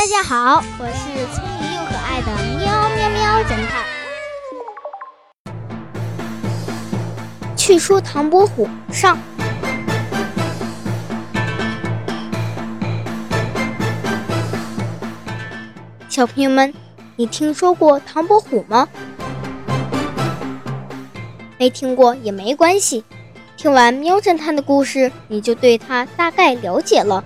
大家好，我是聪明又可爱的喵喵喵侦探。去说唐伯虎上。小朋友们，你听说过唐伯虎吗？没听过也没关系，听完喵侦探的故事，你就对他大概了解了。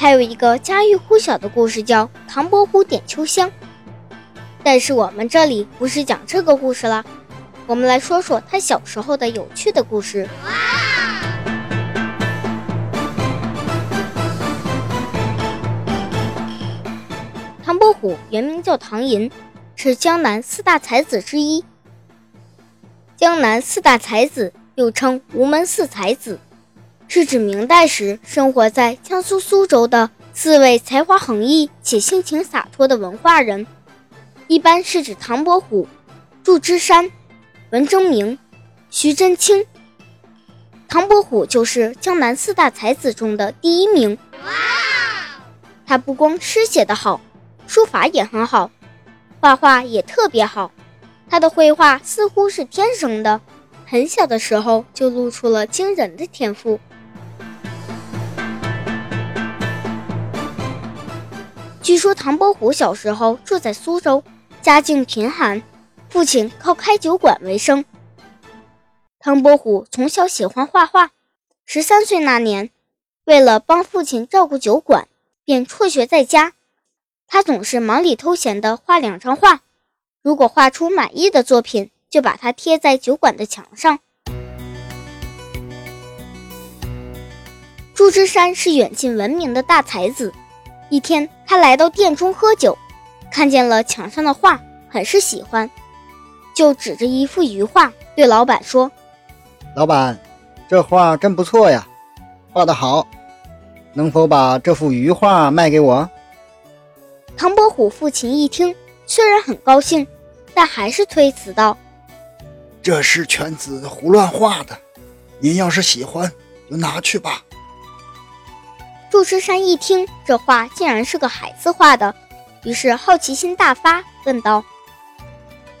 还有一个家喻户晓的故事叫《唐伯虎点秋香》，但是我们这里不是讲这个故事啦，我们来说说他小时候的有趣的故事。唐伯虎原名叫唐寅，是江南四大才子之一。江南四大才子又称吴门四才子。是指明代时生活在江苏苏州的四位才华横溢且性情洒脱的文化人，一般是指唐伯虎、祝枝山、文征明、徐祯卿。唐伯虎就是江南四大才子中的第一名。哇他不光诗写得好，书法也很好，画画也特别好。他的绘画似乎是天生的，很小的时候就露出了惊人的天赋。据说唐伯虎小时候住在苏州，家境贫寒，父亲靠开酒馆为生。唐伯虎从小喜欢画画，十三岁那年，为了帮父亲照顾酒馆，便辍学在家。他总是忙里偷闲地画两张画，如果画出满意的作品，就把它贴在酒馆的墙上。祝枝山是远近闻名的大才子。一天，他来到店中喝酒，看见了墙上的画，很是喜欢，就指着一幅鱼画对老板说：“老板，这画真不错呀，画得好，能否把这幅鱼画卖给我？”唐伯虎父亲一听，虽然很高兴，但还是推辞道：“这是犬子胡乱画的，您要是喜欢，就拿去吧。”祝枝山一听这画竟然是个孩子画的，于是好奇心大发，问道：“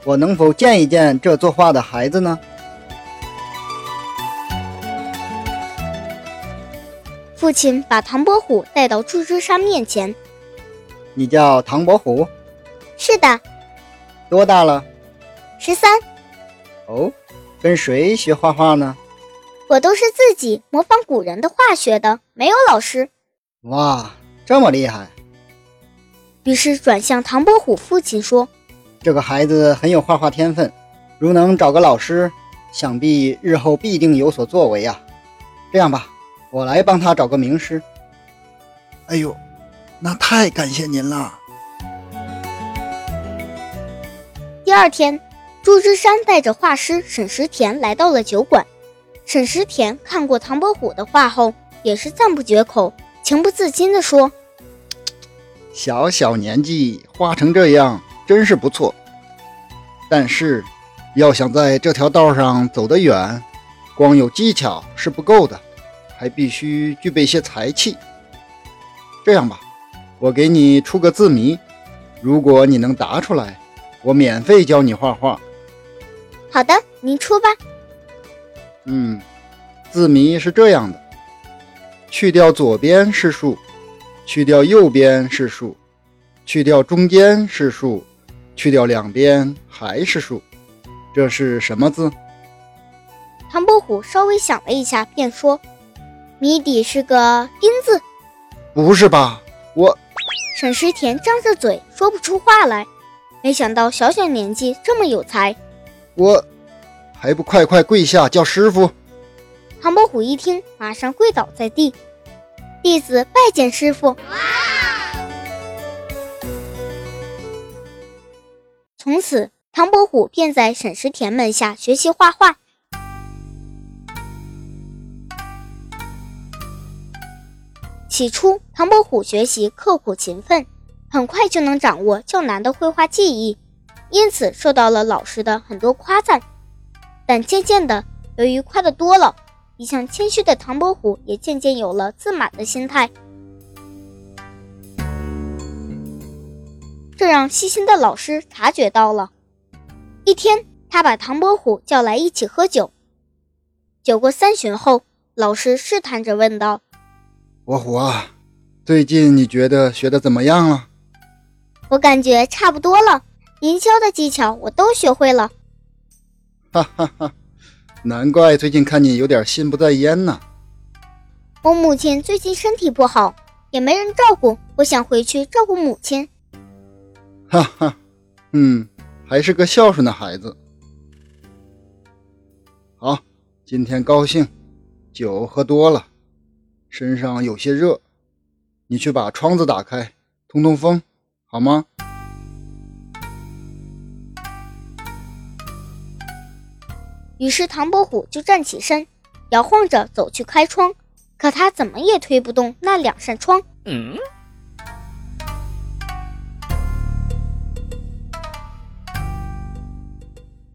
我能否见一见这作画的孩子呢？”父亲把唐伯虎带到祝枝山面前：“你叫唐伯虎？”“是的。”“多大了？”“十三。”“哦，跟谁学画画呢？”“我都是自己模仿古人的画学的，没有老师。”哇，这么厉害！于是转向唐伯虎父亲说：“这个孩子很有画画天分，如能找个老师，想必日后必定有所作为啊！这样吧，我来帮他找个名师。”哎呦，那太感谢您了！第二天，祝枝山带着画师沈石田来到了酒馆。沈石田看过唐伯虎的画后，也是赞不绝口。情不自禁地说：“小小年纪画成这样，真是不错。但是，要想在这条道上走得远，光有技巧是不够的，还必须具备些才气。这样吧，我给你出个字谜，如果你能答出来，我免费教你画画。”“好的，您出吧。”“嗯，字谜是这样的。”去掉左边是树，去掉右边是树，去掉中间是树，去掉两边还是树，这是什么字？唐伯虎稍微想了一下，便说：“谜底是个丁字。”不是吧？我沈石田张着嘴说不出话来，没想到小小年纪这么有才。我还不快快跪下叫师傅！唐伯虎一听，马上跪倒在地，弟子拜见师傅。从此，唐伯虎便在沈石田门下学习画画。起初，唐伯虎学习刻苦勤奋，很快就能掌握较难的绘画技艺，因此受到了老师的很多夸赞。但渐渐的，由于夸的多了，一向谦虚的唐伯虎也渐渐有了自满的心态，这让细心的老师察觉到了。一天，他把唐伯虎叫来一起喝酒。酒过三巡后，老师试探着问道：“伯虎啊，最近你觉得学的怎么样了？”“我感觉差不多了，营销的技巧我都学会了。”“哈哈哈。”难怪最近看你有点心不在焉呢。我母亲最近身体不好，也没人照顾，我想回去照顾母亲。哈哈，嗯，还是个孝顺的孩子。好，今天高兴，酒喝多了，身上有些热，你去把窗子打开，通通风，好吗？于是唐伯虎就站起身，摇晃着走去开窗，可他怎么也推不动那两扇窗。嗯，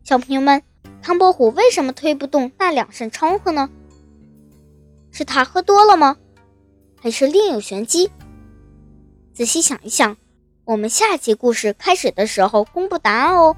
小朋友们，唐伯虎为什么推不动那两扇窗户呢？是他喝多了吗？还是另有玄机？仔细想一想，我们下集故事开始的时候公布答案哦。